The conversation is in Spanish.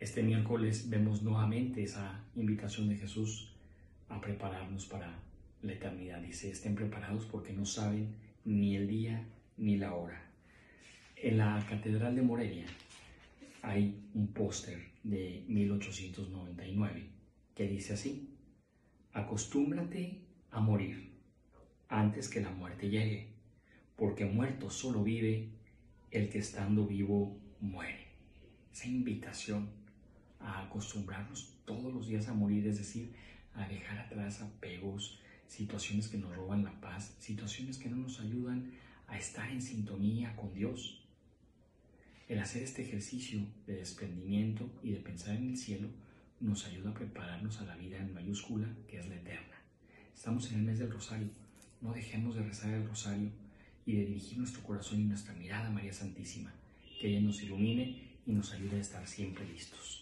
Este miércoles vemos nuevamente esa invitación de Jesús a prepararnos para la eternidad. Dice, estén preparados porque no saben ni el día ni la hora. En la Catedral de Morelia hay un póster de 1899 que dice así, acostúmbrate a morir antes que la muerte llegue, porque muerto solo vive el que estando vivo muere. Esa invitación acostumbrarnos todos los días a morir, es decir, a dejar atrás apegos, situaciones que nos roban la paz, situaciones que no nos ayudan a estar en sintonía con Dios. El hacer este ejercicio de desprendimiento y de pensar en el cielo nos ayuda a prepararnos a la vida en mayúscula, que es la eterna. Estamos en el mes del Rosario. No dejemos de rezar el Rosario y de dirigir nuestro corazón y nuestra mirada a María Santísima. Que ella nos ilumine y nos ayude a estar siempre listos.